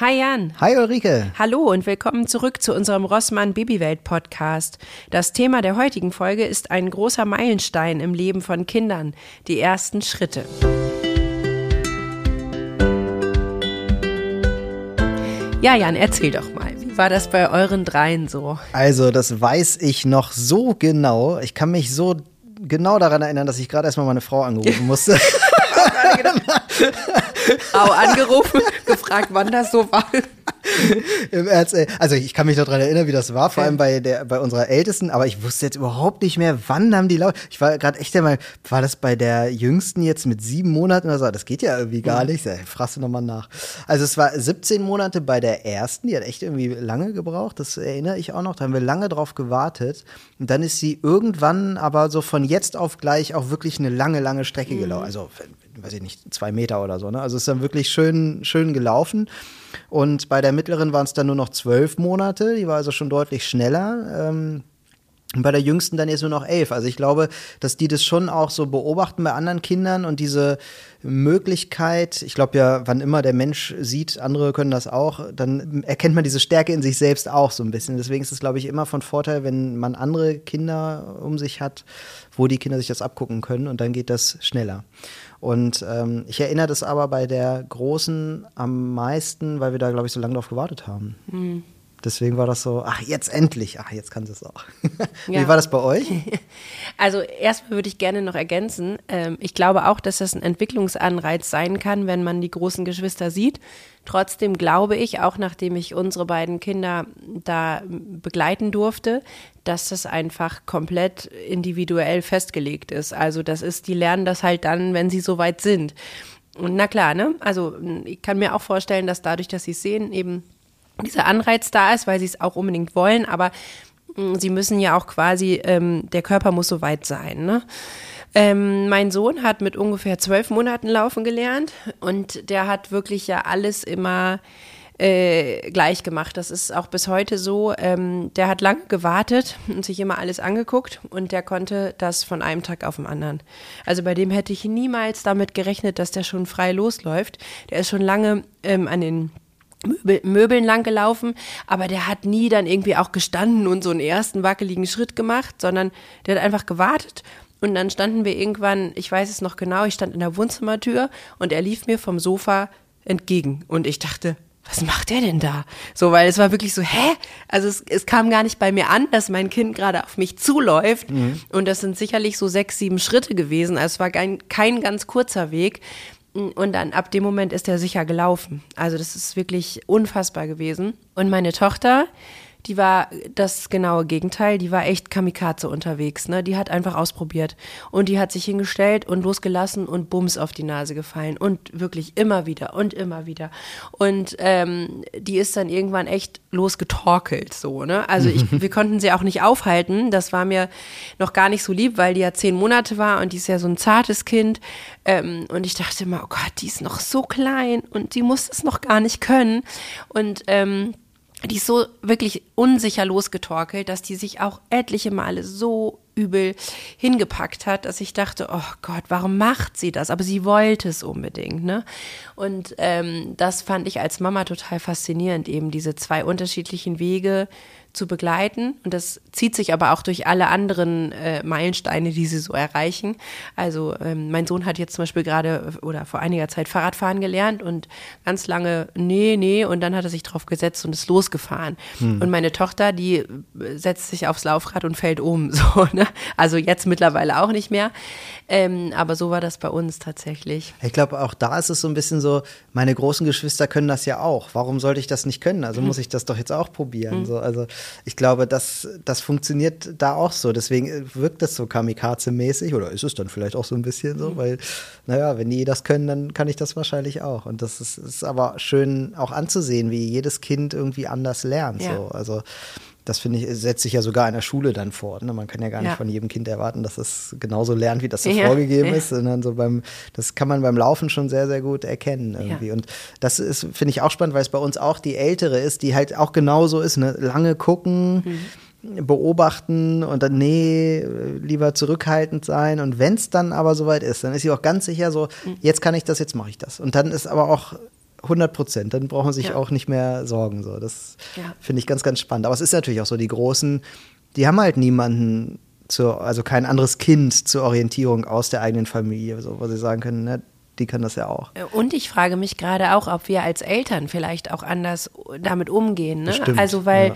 Hi Jan. Hi Ulrike. Hallo und willkommen zurück zu unserem Rossmann Babywelt Podcast. Das Thema der heutigen Folge ist ein großer Meilenstein im Leben von Kindern, die ersten Schritte. Ja, Jan, erzähl doch mal. Wie war das bei euren dreien so? Also, das weiß ich noch so genau. Ich kann mich so genau daran erinnern, dass ich gerade erstmal meine Frau angerufen musste. Au angerufen, gefragt, wann das so war. Also ich kann mich noch daran erinnern, wie das war, vor allem bei der bei unserer Ältesten, aber ich wusste jetzt überhaupt nicht mehr, wann haben die laut. Ich war gerade echt einmal, war das bei der Jüngsten jetzt mit sieben Monaten oder so? Das geht ja irgendwie gar nicht. Ja, fragst du nochmal nach. Also es war 17 Monate bei der Ersten, die hat echt irgendwie lange gebraucht, das erinnere ich auch noch. Da haben wir lange drauf gewartet. Und dann ist sie irgendwann aber so von jetzt auf gleich auch wirklich eine lange, lange Strecke mhm. gelaufen. Also weiß ich nicht, zwei Meter oder so. Ne? Also es ist dann wirklich schön, schön gelaufen. Und bei der mittleren waren es dann nur noch zwölf Monate. Die war also schon deutlich schneller. Ähm, und bei der jüngsten dann jetzt nur noch elf. Also ich glaube, dass die das schon auch so beobachten bei anderen Kindern und diese Möglichkeit, ich glaube ja, wann immer der Mensch sieht, andere können das auch, dann erkennt man diese Stärke in sich selbst auch so ein bisschen. Deswegen ist es, glaube ich, immer von Vorteil, wenn man andere Kinder um sich hat, wo die Kinder sich das abgucken können und dann geht das schneller. Und ähm, ich erinnere das aber bei der Großen am meisten, weil wir da, glaube ich, so lange drauf gewartet haben. Mhm. Deswegen war das so, ach, jetzt endlich, ach, jetzt kann sie es auch. Wie ja. war das bei euch? Also erstmal würde ich gerne noch ergänzen, ähm, ich glaube auch, dass das ein Entwicklungsanreiz sein kann, wenn man die großen Geschwister sieht. Trotzdem glaube ich, auch nachdem ich unsere beiden Kinder da begleiten durfte, dass das einfach komplett individuell festgelegt ist. Also das ist, die lernen das halt dann, wenn sie soweit sind. Und na klar, ne? Also ich kann mir auch vorstellen, dass dadurch, dass sie es sehen, eben dieser Anreiz da ist, weil sie es auch unbedingt wollen, aber mm, sie müssen ja auch quasi, ähm, der Körper muss so weit sein. Ne? Ähm, mein Sohn hat mit ungefähr zwölf Monaten laufen gelernt und der hat wirklich ja alles immer äh, gleich gemacht. Das ist auch bis heute so. Ähm, der hat lange gewartet und sich immer alles angeguckt und der konnte das von einem Tag auf den anderen. Also bei dem hätte ich niemals damit gerechnet, dass der schon frei losläuft. Der ist schon lange ähm, an den Möbeln lang gelaufen, aber der hat nie dann irgendwie auch gestanden und so einen ersten wackeligen Schritt gemacht, sondern der hat einfach gewartet. Und dann standen wir irgendwann, ich weiß es noch genau, ich stand in der Wohnzimmertür und er lief mir vom Sofa entgegen. Und ich dachte, was macht der denn da? So, weil es war wirklich so, hä? Also es, es kam gar nicht bei mir an, dass mein Kind gerade auf mich zuläuft. Mhm. Und das sind sicherlich so sechs, sieben Schritte gewesen. Also es war kein, kein ganz kurzer Weg. Und dann ab dem Moment ist er sicher gelaufen. Also das ist wirklich unfassbar gewesen. Und meine Tochter, die war das genaue Gegenteil. Die war echt Kamikaze unterwegs. Ne? Die hat einfach ausprobiert. Und die hat sich hingestellt und losgelassen und bums auf die Nase gefallen. Und wirklich immer wieder und immer wieder. Und ähm, die ist dann irgendwann echt losgetorkelt. So, ne? Also ich, wir konnten sie auch nicht aufhalten. Das war mir noch gar nicht so lieb, weil die ja zehn Monate war und die ist ja so ein zartes Kind. Ähm, und ich dachte immer, oh Gott, die ist noch so klein und die muss es noch gar nicht können. Und ähm, die ist so wirklich unsicher losgetorkelt, dass die sich auch etliche Male so übel hingepackt hat, dass ich dachte, oh Gott, warum macht sie das? Aber sie wollte es unbedingt, ne? Und ähm, das fand ich als Mama total faszinierend, eben diese zwei unterschiedlichen Wege zu begleiten. Und das zieht sich aber auch durch alle anderen äh, Meilensteine, die sie so erreichen. Also ähm, mein Sohn hat jetzt zum Beispiel gerade oder vor einiger Zeit Fahrradfahren gelernt und ganz lange nee, nee und dann hat er sich drauf gesetzt und ist losgefahren. Hm. Und meine Tochter, die äh, setzt sich aufs Laufrad und fällt um. So, ne? Also jetzt mittlerweile auch nicht mehr. Ähm, aber so war das bei uns tatsächlich. Ich glaube, auch da ist es so ein bisschen so, meine großen Geschwister können das ja auch. Warum sollte ich das nicht können? Also muss ich das doch jetzt auch probieren. Hm. So, also ich glaube, das, das funktioniert da auch so. Deswegen wirkt das so Kamikaze-mäßig oder ist es dann vielleicht auch so ein bisschen so, mhm. weil, naja, wenn die das können, dann kann ich das wahrscheinlich auch. Und das ist, ist aber schön auch anzusehen, wie jedes Kind irgendwie anders lernt. Ja. So. Also das finde ich, setzt sich ja sogar in der Schule dann fort. Ne? Man kann ja gar nicht ja. von jedem Kind erwarten, dass es genauso lernt, wie das so ja. vorgegeben ja. ist. Sondern so beim, das kann man beim Laufen schon sehr, sehr gut erkennen irgendwie. Und das ist, finde ich auch spannend, weil es bei uns auch die Ältere ist, die halt auch genauso ist. Ne? Lange gucken. Mhm beobachten und dann, nee, lieber zurückhaltend sein. Und wenn es dann aber soweit ist, dann ist sie auch ganz sicher so, mhm. jetzt kann ich das, jetzt mache ich das. Und dann ist aber auch 100 Prozent. Dann braucht man sich ja. auch nicht mehr sorgen. So. Das ja. finde ich ganz, ganz spannend. Aber es ist natürlich auch so, die Großen, die haben halt niemanden, zur, also kein anderes Kind zur Orientierung aus der eigenen Familie, so, wo sie sagen können, ne, die können das ja auch. Und ich frage mich gerade auch, ob wir als Eltern vielleicht auch anders damit umgehen. Ne? also weil ja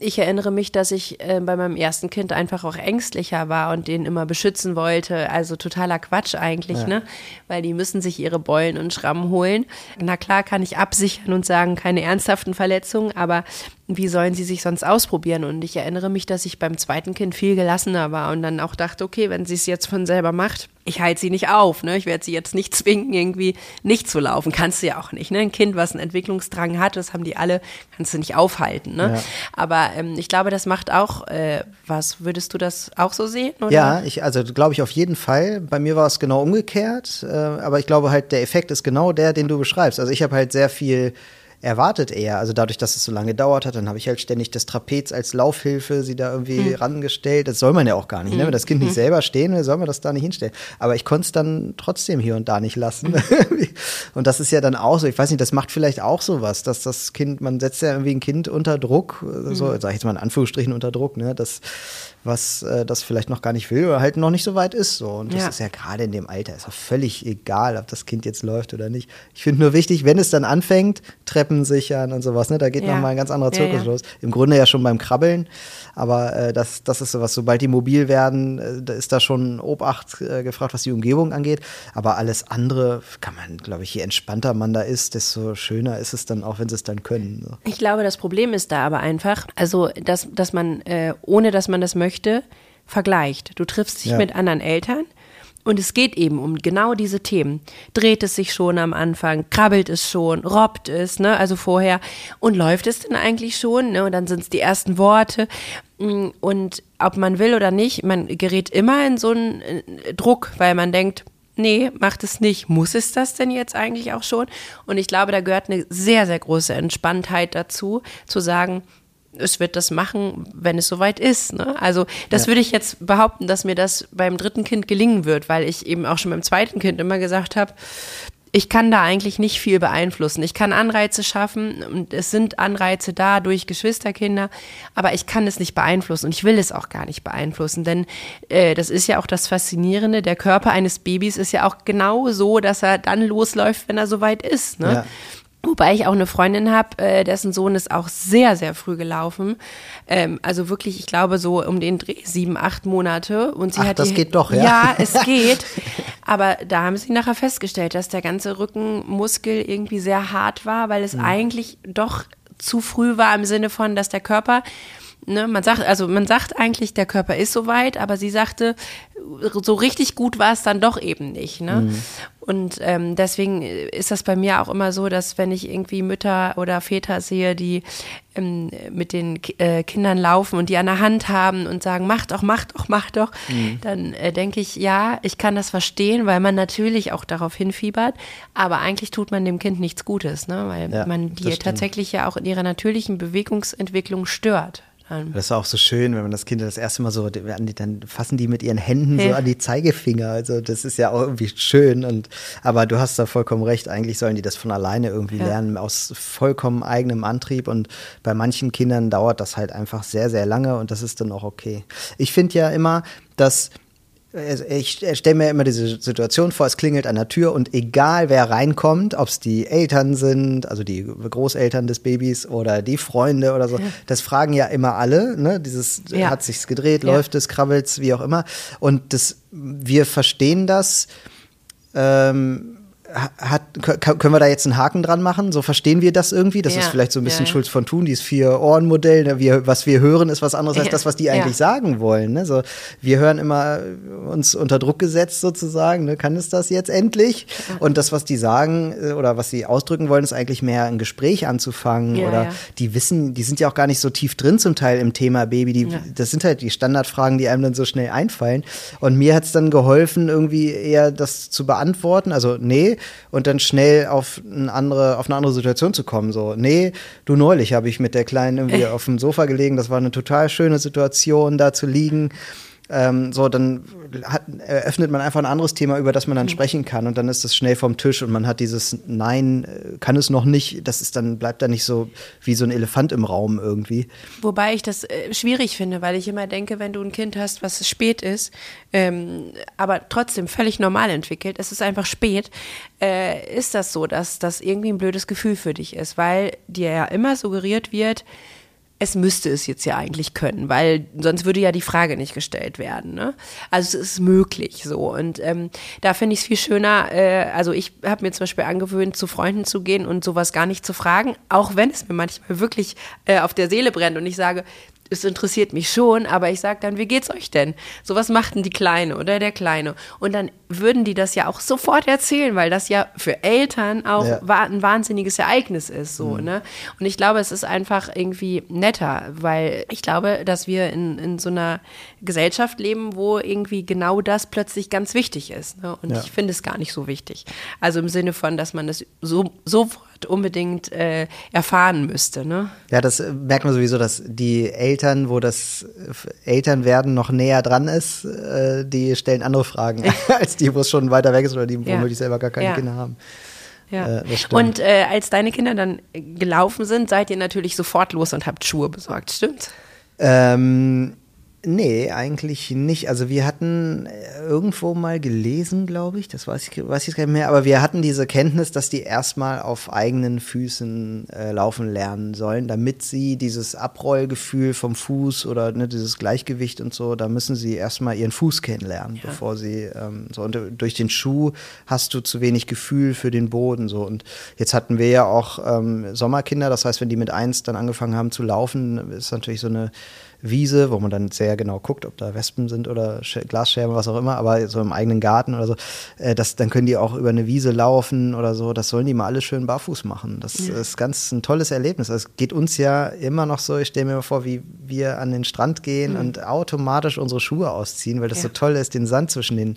ich erinnere mich, dass ich äh, bei meinem ersten Kind einfach auch ängstlicher war und den immer beschützen wollte. Also totaler Quatsch eigentlich, ja. ne? Weil die müssen sich ihre Beulen und Schrammen holen. Na klar kann ich absichern und sagen, keine ernsthaften Verletzungen, aber wie sollen sie sich sonst ausprobieren? Und ich erinnere mich, dass ich beim zweiten Kind viel gelassener war und dann auch dachte, okay, wenn sie es jetzt von selber macht, ich halte sie nicht auf, ne? Ich werde sie jetzt nicht zwingen, irgendwie nicht zu laufen. Kannst du ja auch nicht, ne? Ein Kind, was einen Entwicklungsdrang hat, das haben die alle, kannst du nicht aufhalten, ne? Ja. Aber ähm, ich glaube, das macht auch äh, was. Würdest du das auch so sehen? Oder? Ja, ich, also glaube ich auf jeden Fall. Bei mir war es genau umgekehrt, äh, aber ich glaube halt, der Effekt ist genau der, den du beschreibst. Also ich habe halt sehr viel erwartet eher. Also dadurch, dass es so lange gedauert hat, dann habe ich halt ständig das Trapez als Laufhilfe sie da irgendwie mhm. rangestellt. Das soll man ja auch gar nicht. Mhm. Ne? Wenn das Kind nicht hm. selber stehen will, soll man das da nicht hinstellen. Aber ich konnte es dann trotzdem hier und da nicht lassen. Mhm. und das ist ja dann auch so, ich weiß nicht, das macht vielleicht auch sowas, dass das Kind, man setzt ja irgendwie ein Kind unter Druck, so, hm. sag ich jetzt mal in Anführungsstrichen unter Druck, ne? Das was äh, das vielleicht noch gar nicht will oder halt noch nicht so weit ist. So. Und das ja. ist ja gerade in dem Alter, ist auch völlig egal, ob das Kind jetzt läuft oder nicht. Ich finde nur wichtig, wenn es dann anfängt, Treppen sichern und sowas, ne, da geht ja. nochmal ein ganz anderer Zirkus ja, los. Im Grunde ja schon beim Krabbeln, aber äh, das, das ist sowas, sobald die mobil werden, äh, da ist da schon Obacht äh, gefragt, was die Umgebung angeht. Aber alles andere kann man, glaube ich, je entspannter man da ist, desto schöner ist es dann auch, wenn sie es dann können. So. Ich glaube, das Problem ist da aber einfach, also dass, dass man, äh, ohne dass man das möchte, möchte, vergleicht. Du triffst dich ja. mit anderen Eltern und es geht eben um genau diese Themen. Dreht es sich schon am Anfang, krabbelt es schon, robbt es, ne? Also vorher. Und läuft es denn eigentlich schon? Ne? Und dann sind es die ersten Worte. Mm, und ob man will oder nicht, man gerät immer in so einen äh, Druck, weil man denkt, nee, macht es nicht. Muss es das denn jetzt eigentlich auch schon? Und ich glaube, da gehört eine sehr, sehr große Entspanntheit dazu, zu sagen, es wird das machen, wenn es soweit ist. Ne? Also das ja. würde ich jetzt behaupten, dass mir das beim dritten Kind gelingen wird, weil ich eben auch schon beim zweiten Kind immer gesagt habe, ich kann da eigentlich nicht viel beeinflussen. Ich kann Anreize schaffen und es sind Anreize da durch Geschwisterkinder, aber ich kann es nicht beeinflussen und ich will es auch gar nicht beeinflussen, denn äh, das ist ja auch das Faszinierende. Der Körper eines Babys ist ja auch genau so, dass er dann losläuft, wenn er soweit ist. Ne? Ja. Wobei ich auch eine Freundin habe, äh, dessen Sohn ist auch sehr, sehr früh gelaufen. Ähm, also wirklich, ich glaube, so um den Dreh, sieben, acht Monate. Und sie Ach, hat das die, geht doch, ja. Ja, es geht. Aber da haben sie nachher festgestellt, dass der ganze Rückenmuskel irgendwie sehr hart war, weil es mhm. eigentlich doch zu früh war im Sinne von, dass der Körper Ne, man sagt, also man sagt eigentlich, der Körper ist soweit, aber sie sagte, so richtig gut war es dann doch eben nicht. Ne? Mhm. Und ähm, deswegen ist das bei mir auch immer so, dass wenn ich irgendwie Mütter oder Väter sehe, die ähm, mit den äh, Kindern laufen und die an der Hand haben und sagen, mach doch, mach doch, mach doch, mhm. dann äh, denke ich, ja, ich kann das verstehen, weil man natürlich auch darauf hinfiebert, aber eigentlich tut man dem Kind nichts Gutes, ne? weil ja, man die tatsächlich ja auch in ihrer natürlichen Bewegungsentwicklung stört. Das ist auch so schön, wenn man das Kind das erste Mal so, dann fassen die mit ihren Händen ja. so an die Zeigefinger. Also das ist ja auch irgendwie schön. Und aber du hast da vollkommen recht. Eigentlich sollen die das von alleine irgendwie ja. lernen, aus vollkommen eigenem Antrieb. Und bei manchen Kindern dauert das halt einfach sehr, sehr lange und das ist dann auch okay. Ich finde ja immer, dass ich stelle mir immer diese Situation vor, es klingelt an der Tür und egal wer reinkommt, ob es die Eltern sind, also die Großeltern des Babys oder die Freunde oder so, ja. das fragen ja immer alle, ne? Dieses ja. hat sich's gedreht, ja. läuft es, krabbelt's, wie auch immer. Und das, wir verstehen das. Ähm, hat, können wir da jetzt einen Haken dran machen? So verstehen wir das irgendwie? Das ja, ist vielleicht so ein bisschen ja, ja. Schulz von Thun, dieses Vier-Ohren-Modell. Ne? Wir, was wir hören, ist was anderes als das, was die eigentlich sagen wollen. Ne? So, wir hören immer uns unter Druck gesetzt sozusagen. Ne? Kann es das jetzt endlich? Und das, was die sagen äh, oder was sie ausdrücken wollen, ist eigentlich mehr ein Gespräch anzufangen. oder die wissen, die sind ja auch gar nicht so tief drin zum Teil im Thema Baby. Die, Das sind halt die Standardfragen, die einem dann so schnell einfallen. Und mir hat es dann geholfen, irgendwie eher das zu beantworten. Also, nee, und dann schnell auf eine andere, auf eine andere Situation zu kommen. So, nee, du neulich habe ich mit der Kleinen irgendwie auf dem Sofa gelegen. Das war eine total schöne Situation, da zu liegen. Ähm, so, dann hat, eröffnet man einfach ein anderes Thema, über das man dann mhm. sprechen kann und dann ist das schnell vom Tisch und man hat dieses Nein, äh, kann es noch nicht, das ist dann, bleibt da nicht so wie so ein Elefant im Raum irgendwie. Wobei ich das äh, schwierig finde, weil ich immer denke, wenn du ein Kind hast, was spät ist, ähm, aber trotzdem völlig normal entwickelt, es ist einfach spät, äh, ist das so, dass das irgendwie ein blödes Gefühl für dich ist, weil dir ja immer suggeriert wird, es müsste es jetzt ja eigentlich können, weil sonst würde ja die Frage nicht gestellt werden. Ne? Also es ist möglich so. Und ähm, da finde ich es viel schöner, äh, also ich habe mir zum Beispiel angewöhnt, zu Freunden zu gehen und sowas gar nicht zu fragen, auch wenn es mir manchmal wirklich äh, auf der Seele brennt und ich sage, es interessiert mich schon, aber ich sage dann, wie geht's euch denn? So was macht denn die Kleine oder der Kleine? Und dann würden die das ja auch sofort erzählen, weil das ja für Eltern auch ja. ein wahnsinniges Ereignis ist, so, mhm. ne? Und ich glaube, es ist einfach irgendwie netter, weil ich glaube, dass wir in, in so einer Gesellschaft leben, wo irgendwie genau das plötzlich ganz wichtig ist, ne? Und ja. ich finde es gar nicht so wichtig. Also im Sinne von, dass man es so, sofort unbedingt äh, erfahren müsste. Ne? Ja, das merkt man sowieso, dass die Eltern, wo das Elternwerden noch näher dran ist, äh, die stellen andere Fragen als die, wo es schon weiter weg ist oder die, ja. womöglich selber gar keine ja. Kinder haben. Ja. Äh, und äh, als deine Kinder dann gelaufen sind, seid ihr natürlich sofort los und habt Schuhe besorgt, stimmt's? Ähm, Nee, eigentlich nicht. Also wir hatten äh, irgendwo mal gelesen, glaube ich, das weiß ich, weiß ich gar nicht mehr, aber wir hatten diese Kenntnis, dass die erstmal auf eigenen Füßen äh, laufen lernen sollen, damit sie dieses Abrollgefühl vom Fuß oder ne, dieses Gleichgewicht und so, da müssen sie erstmal ihren Fuß kennenlernen, ja. bevor sie ähm, so und durch den Schuh hast du zu wenig Gefühl für den Boden so und jetzt hatten wir ja auch ähm, Sommerkinder, das heißt, wenn die mit eins dann angefangen haben zu laufen, ist natürlich so eine Wiese, wo man dann sehr genau guckt, ob da Wespen sind oder Glasscherben, was auch immer, aber so im eigenen Garten oder so, äh, das, dann können die auch über eine Wiese laufen oder so. Das sollen die mal alles schön barfuß machen. Das ja. ist ganz ein tolles Erlebnis. Es geht uns ja immer noch so, ich stelle mir mal vor, wie wir an den Strand gehen mhm. und automatisch unsere Schuhe ausziehen, weil das ja. so toll ist, den Sand zwischen den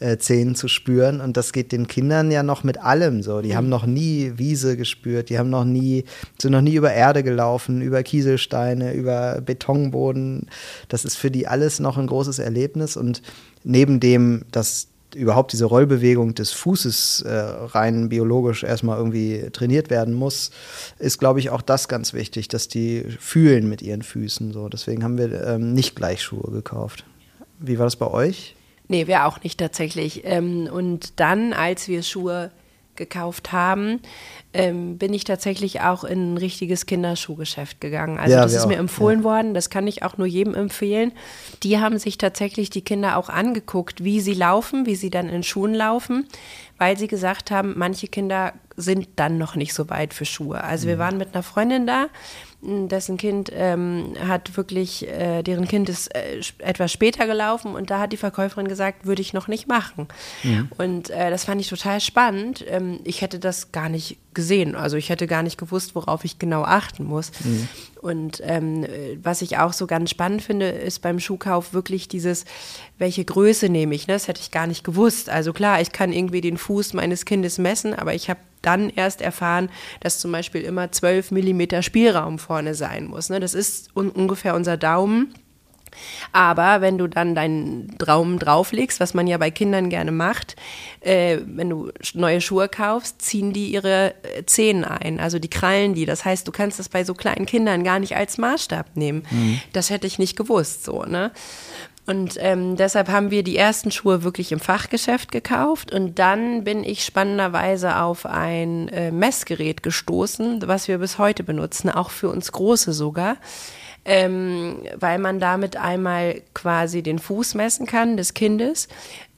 äh, Zähnen zu spüren. Und das geht den Kindern ja noch mit allem so. Die mhm. haben noch nie Wiese gespürt, die haben noch nie, sind noch nie über Erde gelaufen, über Kieselsteine, über Betonboden. Das ist für die alles noch ein großes Erlebnis. Und neben dem, dass überhaupt diese Rollbewegung des Fußes äh, rein biologisch erstmal irgendwie trainiert werden muss, ist, glaube ich, auch das ganz wichtig, dass die fühlen mit ihren Füßen. So. Deswegen haben wir ähm, nicht gleich Schuhe gekauft. Wie war das bei euch? Nee, wir auch nicht tatsächlich. Ähm, und dann, als wir Schuhe gekauft haben, ähm, bin ich tatsächlich auch in ein richtiges Kinderschuhgeschäft gegangen. Also ja, das ist auch. mir empfohlen ja. worden, das kann ich auch nur jedem empfehlen. Die haben sich tatsächlich die Kinder auch angeguckt, wie sie laufen, wie sie dann in Schuhen laufen, weil sie gesagt haben, manche Kinder sind dann noch nicht so weit für Schuhe. Also mhm. wir waren mit einer Freundin da dessen Kind ähm, hat wirklich, äh, deren Kind ist äh, etwas später gelaufen und da hat die Verkäuferin gesagt, würde ich noch nicht machen. Mhm. Und äh, das fand ich total spannend. Ähm, ich hätte das gar nicht gesehen. Also ich hätte gar nicht gewusst, worauf ich genau achten muss. Mhm. Und ähm, was ich auch so ganz spannend finde, ist beim Schuhkauf wirklich dieses, welche Größe nehme ich? Ne? Das hätte ich gar nicht gewusst. Also klar, ich kann irgendwie den Fuß meines Kindes messen, aber ich habe dann erst erfahren, dass zum Beispiel immer 12 Millimeter Spielraum vorne sein muss. Ne? Das ist un ungefähr unser Daumen. Aber wenn du dann deinen Daumen drauflegst, was man ja bei Kindern gerne macht, äh, wenn du neue Schuhe kaufst, ziehen die ihre äh, Zehen ein, also die krallen die. Das heißt, du kannst das bei so kleinen Kindern gar nicht als Maßstab nehmen. Mhm. Das hätte ich nicht gewusst, so, ne? Und ähm, deshalb haben wir die ersten Schuhe wirklich im Fachgeschäft gekauft. Und dann bin ich spannenderweise auf ein äh, Messgerät gestoßen, was wir bis heute benutzen, auch für uns Große sogar. Ähm, weil man damit einmal quasi den Fuß messen kann des Kindes,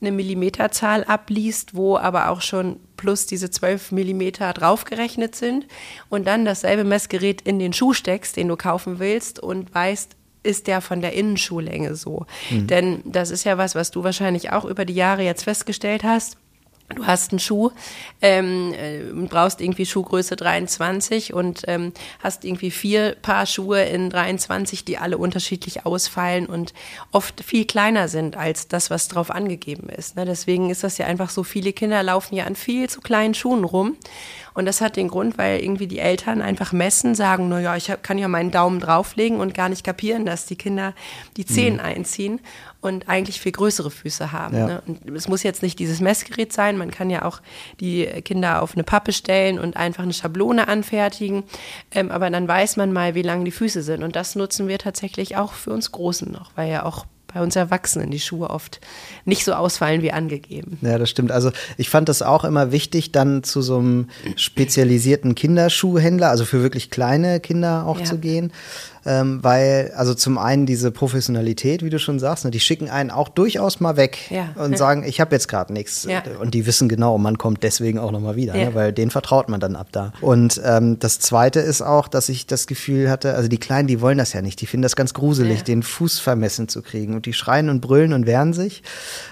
eine Millimeterzahl abliest, wo aber auch schon plus diese 12 Millimeter draufgerechnet sind und dann dasselbe Messgerät in den Schuh steckst, den du kaufen willst und weißt, ist der von der Innenschuhlänge so. Mhm. Denn das ist ja was, was du wahrscheinlich auch über die Jahre jetzt festgestellt hast. Du hast einen Schuh, ähm, äh, brauchst irgendwie Schuhgröße 23 und ähm, hast irgendwie vier Paar Schuhe in 23, die alle unterschiedlich ausfallen und oft viel kleiner sind als das, was drauf angegeben ist. Ne? Deswegen ist das ja einfach so, viele Kinder laufen ja an viel zu kleinen Schuhen rum Und das hat den Grund, weil irgendwie die Eltern einfach messen, sagen, naja, ich kann ja meinen Daumen drauflegen und gar nicht kapieren, dass die Kinder die Zehen mhm. einziehen und eigentlich viel größere Füße haben. Ja. Ne? Und es muss jetzt nicht dieses Messgerät sein, man kann ja auch die Kinder auf eine Pappe stellen und einfach eine Schablone anfertigen, ähm, aber dann weiß man mal, wie lang die Füße sind. Und das nutzen wir tatsächlich auch für uns Großen noch, weil ja auch bei uns Erwachsenen die Schuhe oft nicht so ausfallen wie angegeben. Ja, das stimmt. Also ich fand das auch immer wichtig, dann zu so einem spezialisierten Kinderschuhhändler, also für wirklich kleine Kinder auch ja. zu gehen ähm, weil, also zum einen diese Professionalität, wie du schon sagst, ne, die schicken einen auch durchaus mal weg ja. und sagen, ich habe jetzt gerade nichts. Ja. Und die wissen genau, man kommt deswegen auch nochmal wieder, ne, ja. ne, weil den vertraut man dann ab da. Und ähm, das Zweite ist auch, dass ich das Gefühl hatte, also die Kleinen, die wollen das ja nicht, die finden das ganz gruselig, den Fuß vermessen zu kriegen. Und die schreien und brüllen und wehren sich.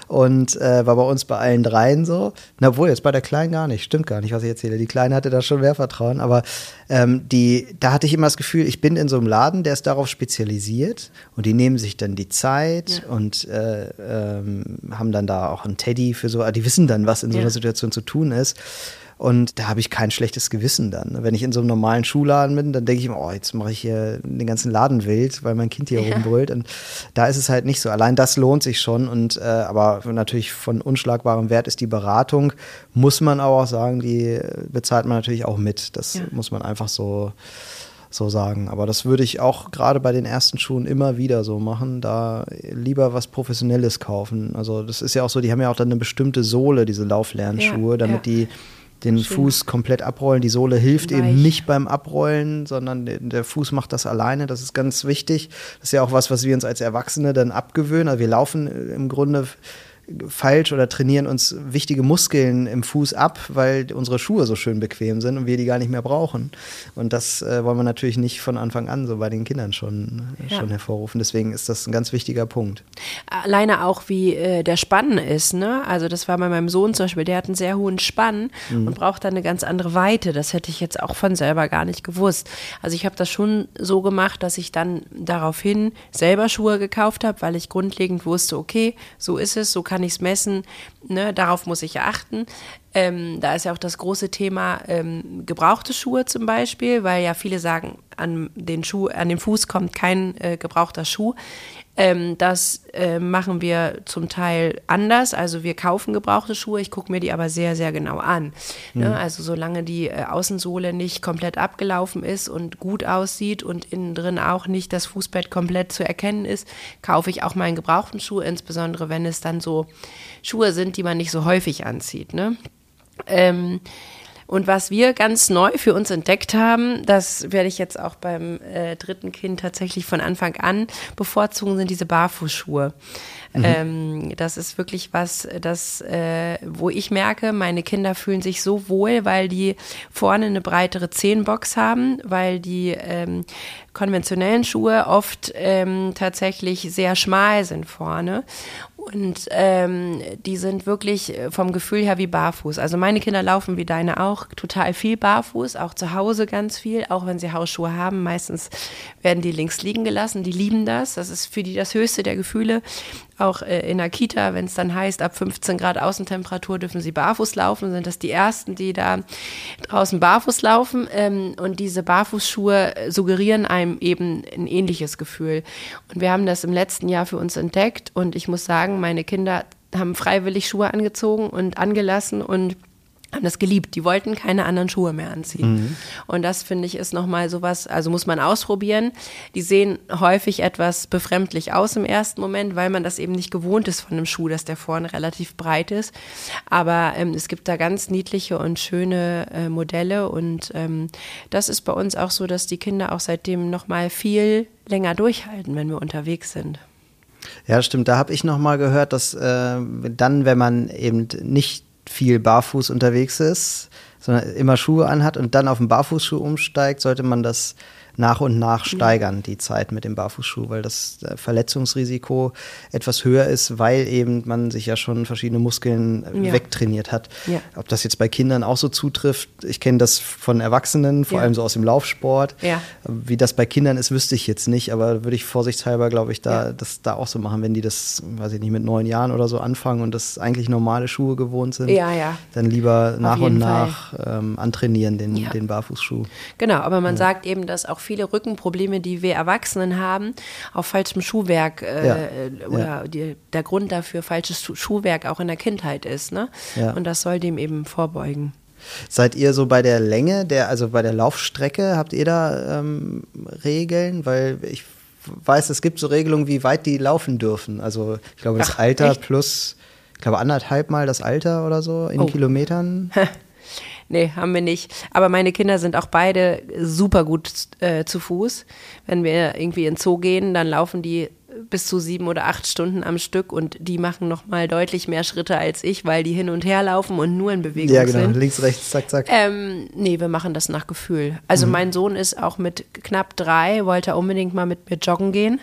Und äh, war bei uns bei allen dreien so. Na wohl, jetzt bei der Kleinen gar nicht, stimmt gar nicht, was ich erzähle. Die Kleine hatte da schon mehr Vertrauen, aber ähm, die, da hatte ich immer das Gefühl, ich bin in so einem Laden, der ist darauf spezialisiert und die nehmen sich dann die Zeit ja. und äh, ähm, haben dann da auch einen Teddy für so, die wissen dann, was in so einer ja. Situation zu tun ist. Und da habe ich kein schlechtes Gewissen dann. Wenn ich in so einem normalen Schuhladen bin, dann denke ich immer, oh, jetzt mache ich hier den ganzen Laden wild, weil mein Kind hier ja. rumbrüllt. Und da ist es halt nicht so. Allein das lohnt sich schon. Und äh, aber natürlich von unschlagbarem Wert ist die Beratung, muss man aber auch sagen, die bezahlt man natürlich auch mit. Das ja. muss man einfach so so sagen. Aber das würde ich auch gerade bei den ersten Schuhen immer wieder so machen, da lieber was Professionelles kaufen. Also das ist ja auch so, die haben ja auch dann eine bestimmte Sohle, diese Lauflernschuhe, ja, damit ja. die den Schön. Fuß komplett abrollen. Die Sohle hilft Weich. eben nicht beim Abrollen, sondern der Fuß macht das alleine. Das ist ganz wichtig. Das ist ja auch was, was wir uns als Erwachsene dann abgewöhnen. Also wir laufen im Grunde falsch oder trainieren uns wichtige Muskeln im Fuß ab, weil unsere Schuhe so schön bequem sind und wir die gar nicht mehr brauchen. Und das äh, wollen wir natürlich nicht von Anfang an so bei den Kindern schon, äh, ja. schon hervorrufen. Deswegen ist das ein ganz wichtiger Punkt. Alleine auch, wie äh, der Spann ist. Ne? Also das war bei meinem Sohn zum Beispiel, der hat einen sehr hohen Spann mhm. und braucht dann eine ganz andere Weite. Das hätte ich jetzt auch von selber gar nicht gewusst. Also ich habe das schon so gemacht, dass ich dann daraufhin selber Schuhe gekauft habe, weil ich grundlegend wusste, okay, so ist es, so kann kann ich es messen, ne, darauf muss ich achten. Ähm, da ist ja auch das große Thema ähm, gebrauchte Schuhe zum Beispiel, weil ja viele sagen, an den Schuh, an den Fuß kommt kein äh, gebrauchter Schuh. Ähm, das äh, machen wir zum Teil anders. Also wir kaufen gebrauchte Schuhe, ich gucke mir die aber sehr, sehr genau an. Ne? Mhm. Ne? Also solange die äh, Außensohle nicht komplett abgelaufen ist und gut aussieht und innen drin auch nicht das Fußbett komplett zu erkennen ist, kaufe ich auch meinen gebrauchten Schuh, insbesondere wenn es dann so Schuhe sind, die man nicht so häufig anzieht. Ne? Ähm, und was wir ganz neu für uns entdeckt haben, das werde ich jetzt auch beim äh, dritten Kind tatsächlich von Anfang an bevorzugen, sind diese Barfußschuhe. Mhm. Ähm, das ist wirklich was, das, äh, wo ich merke, meine Kinder fühlen sich so wohl, weil die vorne eine breitere Zehenbox haben, weil die ähm, konventionellen Schuhe oft ähm, tatsächlich sehr schmal sind vorne. Und ähm, die sind wirklich äh, vom Gefühl her wie barfuß. Also meine Kinder laufen wie deine auch total viel barfuß, auch zu Hause ganz viel, auch wenn sie Hausschuhe haben. Meistens werden die links liegen gelassen. Die lieben das. Das ist für die das höchste der Gefühle auch äh, in der Kita, wenn es dann heißt, ab 15 Grad Außentemperatur dürfen sie barfuß laufen, sind das die ersten, die da draußen barfuß laufen. Ähm, und diese Barfußschuhe suggerieren einem eben ein ähnliches Gefühl. Und wir haben das im letzten Jahr für uns entdeckt und ich muss sagen, meine Kinder haben freiwillig Schuhe angezogen und angelassen und haben das geliebt. Die wollten keine anderen Schuhe mehr anziehen. Mhm. Und das finde ich ist nochmal sowas, also muss man ausprobieren. Die sehen häufig etwas befremdlich aus im ersten Moment, weil man das eben nicht gewohnt ist von einem Schuh, dass der vorne relativ breit ist. Aber ähm, es gibt da ganz niedliche und schöne äh, Modelle und ähm, das ist bei uns auch so, dass die Kinder auch seitdem nochmal viel länger durchhalten, wenn wir unterwegs sind. Ja, stimmt. Da habe ich nochmal gehört, dass äh, dann, wenn man eben nicht viel barfuß unterwegs ist, sondern immer Schuhe anhat und dann auf den Barfußschuh umsteigt, sollte man das nach und nach steigern, die Zeit mit dem Barfußschuh, weil das Verletzungsrisiko etwas höher ist, weil eben man sich ja schon verschiedene Muskeln ja. wegtrainiert hat. Ja. Ob das jetzt bei Kindern auch so zutrifft, ich kenne das von Erwachsenen, vor ja. allem so aus dem Laufsport. Wie das bei Kindern ist, wüsste ich jetzt nicht, aber würde ich vorsichtshalber, glaube ich, da das da auch so machen, wenn die das, weiß ich nicht, mit neun Jahren oder so anfangen und das eigentlich normale Schuhe gewohnt sind, dann lieber nach und nach ähm, antrainieren, den, den Barfußschuh. Genau, aber man sagt eben, dass auch viele Rückenprobleme, die wir Erwachsenen haben, auf falschem Schuhwerk äh, ja. oder die, der Grund dafür falsches Schuhwerk auch in der Kindheit ist. Ne? Und das soll dem eben vorbeugen. Seid ihr so bei der Länge, der, also bei der Laufstrecke, habt ihr da ähm, Regeln? Weil ich weiß, es gibt so Regelungen, wie weit die laufen dürfen. Also ich glaube, das Ach, Alter echt? plus, ich glaube, anderthalb Mal das Alter oder so in oh. Kilometern. nee, haben wir nicht. Aber meine Kinder sind auch beide super gut äh, zu Fuß. Wenn wir irgendwie in den Zoo gehen, dann laufen die bis zu sieben oder acht Stunden am Stück und die machen noch mal deutlich mehr Schritte als ich, weil die hin und her laufen und nur in Bewegung sind. Ja, genau, sind. links, rechts, zack, zack. Ähm, nee, wir machen das nach Gefühl. Also mhm. mein Sohn ist auch mit knapp drei, wollte unbedingt mal mit mir joggen gehen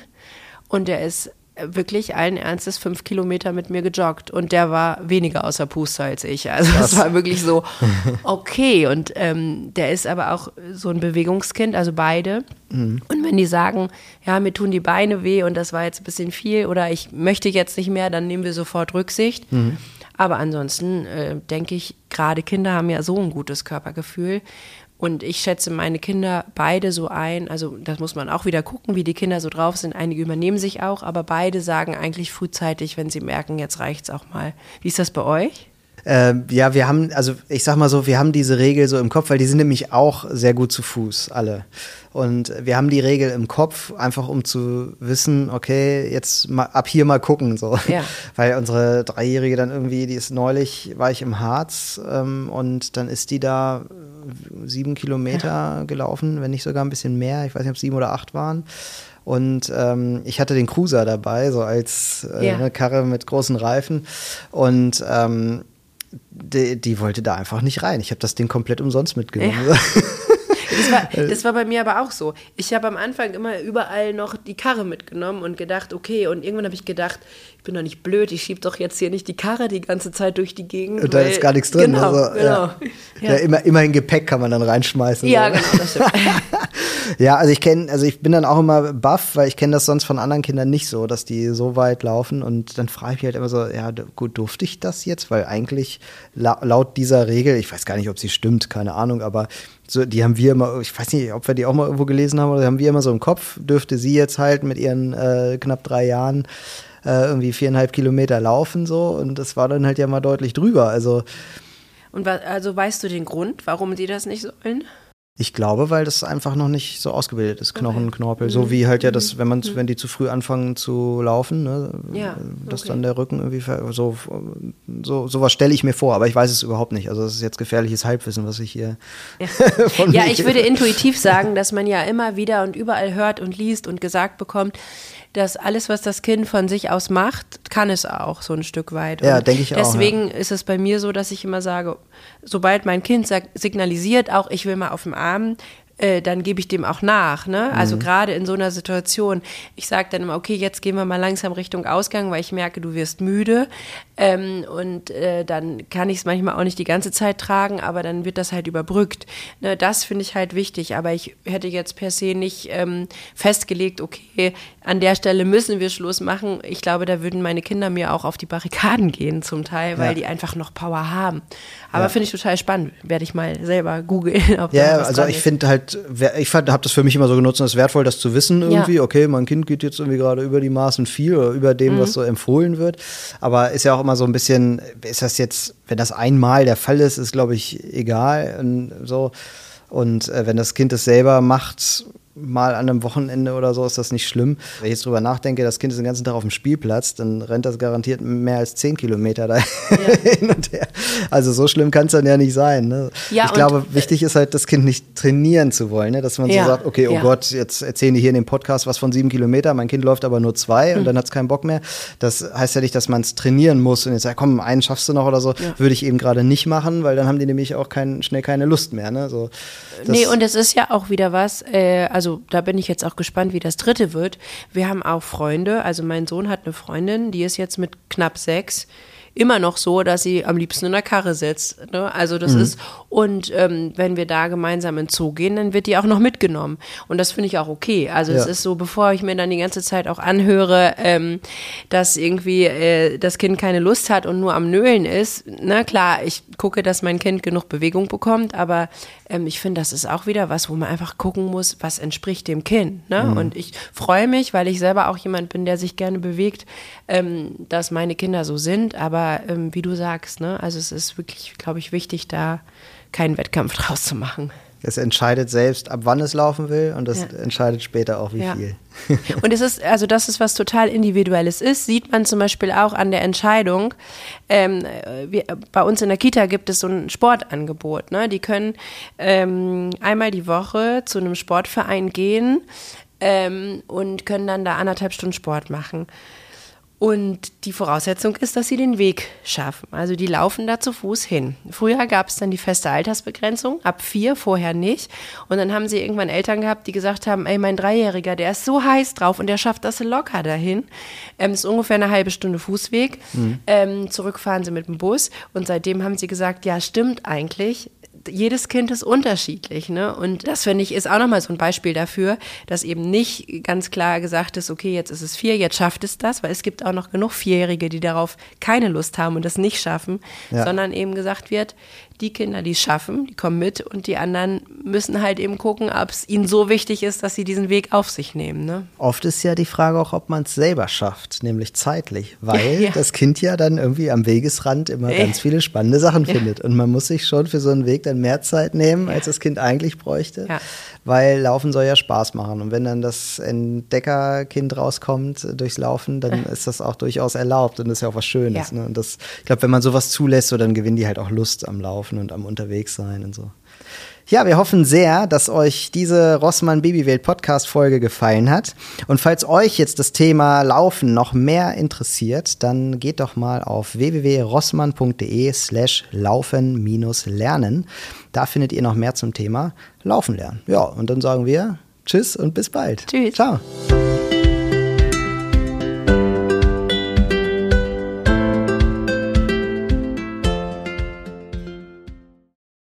und er ist wirklich allen Ernstes fünf Kilometer mit mir gejoggt und der war weniger außer Puste als ich. Also es war wirklich so okay und ähm, der ist aber auch so ein Bewegungskind, also beide. Mhm. Und wenn die sagen, ja, mir tun die Beine weh und das war jetzt ein bisschen viel oder ich möchte jetzt nicht mehr, dann nehmen wir sofort Rücksicht. Mhm. Aber ansonsten äh, denke ich, gerade Kinder haben ja so ein gutes Körpergefühl und ich schätze meine Kinder beide so ein, also das muss man auch wieder gucken, wie die Kinder so drauf sind. Einige übernehmen sich auch, aber beide sagen eigentlich frühzeitig, wenn sie merken, jetzt reicht's auch mal. Wie ist das bei euch? Äh, ja, wir haben, also ich sag mal so, wir haben diese Regel so im Kopf, weil die sind nämlich auch sehr gut zu Fuß, alle. Und wir haben die Regel im Kopf, einfach um zu wissen, okay, jetzt mal, ab hier mal gucken. So. Ja. Weil unsere Dreijährige dann irgendwie, die ist neulich, war ich im Harz ähm, und dann ist die da sieben Kilometer ja. gelaufen, wenn nicht sogar ein bisschen mehr. Ich weiß nicht, ob es sieben oder acht waren. Und ähm, ich hatte den Cruiser dabei, so als äh, ja. eine Karre mit großen Reifen. Und ähm, die, die, wollte da einfach nicht rein. Ich habe das Ding komplett umsonst mitgenommen. Ja. Das war, das war bei mir aber auch so. Ich habe am Anfang immer überall noch die Karre mitgenommen und gedacht, okay, und irgendwann habe ich gedacht, ich bin doch nicht blöd, ich schiebe doch jetzt hier nicht die Karre die ganze Zeit durch die Gegend. Und da ist gar nichts drin. Genau, also, genau. Ja. Ja. ja. immer, immerhin Gepäck kann man dann reinschmeißen. Ja, so. genau, das stimmt. ja, also ich kenne, also ich bin dann auch immer baff, weil ich kenne das sonst von anderen Kindern nicht so, dass die so weit laufen und dann frage ich mich halt immer so, ja, gut, durfte ich das jetzt? Weil eigentlich laut dieser Regel, ich weiß gar nicht, ob sie stimmt, keine Ahnung, aber so, die haben wir immer, ich weiß nicht, ob wir die auch mal irgendwo gelesen haben, oder haben wir immer so im Kopf, dürfte sie jetzt halt mit ihren äh, knapp drei Jahren äh, irgendwie viereinhalb Kilometer laufen so und das war dann halt ja mal deutlich drüber. Also und also weißt du den Grund, warum die das nicht sollen? Ich glaube, weil das einfach noch nicht so ausgebildet ist, Knochen, okay. Knorpel. So mhm. wie halt ja das, mhm. wenn man, mhm. wenn die zu früh anfangen zu laufen, ne, ja, dass okay. dann der Rücken irgendwie so, so sowas stelle ich mir vor, aber ich weiß es überhaupt nicht. Also das ist jetzt gefährliches Halbwissen, was ich hier. Ja, ja ich würde intuitiv sagen, dass man ja immer wieder und überall hört und liest und gesagt bekommt, dass alles, was das Kind von sich aus macht, kann es auch so ein Stück weit. Und ja, denke ich deswegen auch. Deswegen ja. ist es bei mir so, dass ich immer sage, sobald mein Kind signalisiert, auch ich will mal auf dem Arm, äh, dann gebe ich dem auch nach. Ne? Also mhm. gerade in so einer Situation, ich sage dann immer, okay, jetzt gehen wir mal langsam Richtung Ausgang, weil ich merke, du wirst müde. Ähm, und äh, dann kann ich es manchmal auch nicht die ganze Zeit tragen, aber dann wird das halt überbrückt. Ne? Das finde ich halt wichtig. Aber ich hätte jetzt per se nicht ähm, festgelegt, okay, an der Stelle müssen wir Schluss machen. Ich glaube, da würden meine Kinder mir auch auf die Barrikaden gehen zum Teil, weil ja. die einfach noch Power haben. Aber ja. finde ich total spannend. Werde ich mal selber googeln. Ja, also ich finde halt, ich habe das für mich immer so genutzt und es ist wertvoll, das zu wissen irgendwie. Ja. Okay, mein Kind geht jetzt irgendwie gerade über die Maßen viel oder über dem, mhm. was so empfohlen wird. Aber ist ja auch immer so ein bisschen, ist das jetzt, wenn das einmal der Fall ist, ist glaube ich egal. Und so. Und äh, wenn das Kind es selber macht, mal an einem Wochenende oder so ist das nicht schlimm. Wenn ich jetzt drüber nachdenke, das Kind ist den ganzen Tag auf dem Spielplatz, dann rennt das garantiert mehr als zehn Kilometer da ja. hin und her. Also so schlimm kann es dann ja nicht sein. Ne? Ja, ich glaube, wichtig ist halt, das Kind nicht trainieren zu wollen, ne? dass man ja, so sagt, okay, oh. Gott, jetzt erzählen die hier in dem Podcast was von sieben Kilometer, mein Kind läuft aber nur zwei mhm. und dann hat es keinen Bock mehr. Das heißt ja nicht, dass man es trainieren muss und jetzt sagt, komm, einen schaffst du noch oder so. Würde ich eben gerade nicht machen, weil dann haben die nämlich auch kein, schnell keine Lust mehr. Ne? So, nee, und es ist ja auch wieder was, äh, also also da bin ich jetzt auch gespannt, wie das dritte wird. Wir haben auch Freunde, also mein Sohn hat eine Freundin, die ist jetzt mit knapp sechs immer noch so, dass sie am liebsten in der Karre sitzt. Ne? Also das mhm. ist, und ähm, wenn wir da gemeinsam in den Zoo gehen, dann wird die auch noch mitgenommen. Und das finde ich auch okay. Also ja. es ist so, bevor ich mir dann die ganze Zeit auch anhöre, ähm, dass irgendwie äh, das Kind keine Lust hat und nur am Nölen ist. Na klar, ich gucke, dass mein Kind genug Bewegung bekommt, aber ähm, ich finde, das ist auch wieder was, wo man einfach gucken muss, was entspricht dem Kind. Ne? Mhm. Und ich freue mich, weil ich selber auch jemand bin, der sich gerne bewegt, ähm, dass meine Kinder so sind. Aber ähm, wie du sagst, ne? also es ist wirklich, glaube ich, wichtig, da keinen Wettkampf draus zu machen. Es entscheidet selbst, ab wann es laufen will und das ja. entscheidet später auch, wie ja. viel. und es ist, also das ist was total Individuelles ist, sieht man zum Beispiel auch an der Entscheidung. Ähm, wir, bei uns in der Kita gibt es so ein Sportangebot. Ne? Die können ähm, einmal die Woche zu einem Sportverein gehen ähm, und können dann da anderthalb Stunden Sport machen. Und die Voraussetzung ist, dass sie den Weg schaffen. Also die laufen da zu Fuß hin. Früher gab es dann die feste Altersbegrenzung, ab vier, vorher nicht. Und dann haben sie irgendwann Eltern gehabt, die gesagt haben, ey, mein Dreijähriger, der ist so heiß drauf und der schafft das locker dahin. Ähm, ist ungefähr eine halbe Stunde Fußweg. Mhm. Ähm, zurückfahren sie mit dem Bus. Und seitdem haben sie gesagt, ja, stimmt eigentlich jedes Kind ist unterschiedlich, ne? Und das finde ich ist auch nochmal so ein Beispiel dafür, dass eben nicht ganz klar gesagt ist, okay, jetzt ist es vier, jetzt schafft es das, weil es gibt auch noch genug Vierjährige, die darauf keine Lust haben und das nicht schaffen, ja. sondern eben gesagt wird, die Kinder, die es schaffen, die kommen mit und die anderen müssen halt eben gucken, ob es ihnen so wichtig ist, dass sie diesen Weg auf sich nehmen. Ne? Oft ist ja die Frage auch, ob man es selber schafft, nämlich zeitlich, weil ja. das Kind ja dann irgendwie am Wegesrand immer ganz viele spannende Sachen ja. findet und man muss sich schon für so einen Weg dann mehr Zeit nehmen, als das Kind eigentlich bräuchte, weil Laufen soll ja Spaß machen und wenn dann das Entdeckerkind rauskommt durchs Laufen, dann ist das auch durchaus erlaubt und das ist ja auch was Schönes. Ne? Und das, ich glaube, wenn man sowas zulässt, so dann gewinnen die halt auch Lust am Laufen laufen und am Unterwegssein und so. Ja, wir hoffen sehr, dass euch diese Rossmann Babywelt Podcast Folge gefallen hat. Und falls euch jetzt das Thema Laufen noch mehr interessiert, dann geht doch mal auf www.rossmann.de slash laufen-lernen. Da findet ihr noch mehr zum Thema Laufen lernen. Ja, und dann sagen wir Tschüss und bis bald. Tschüss. Ciao.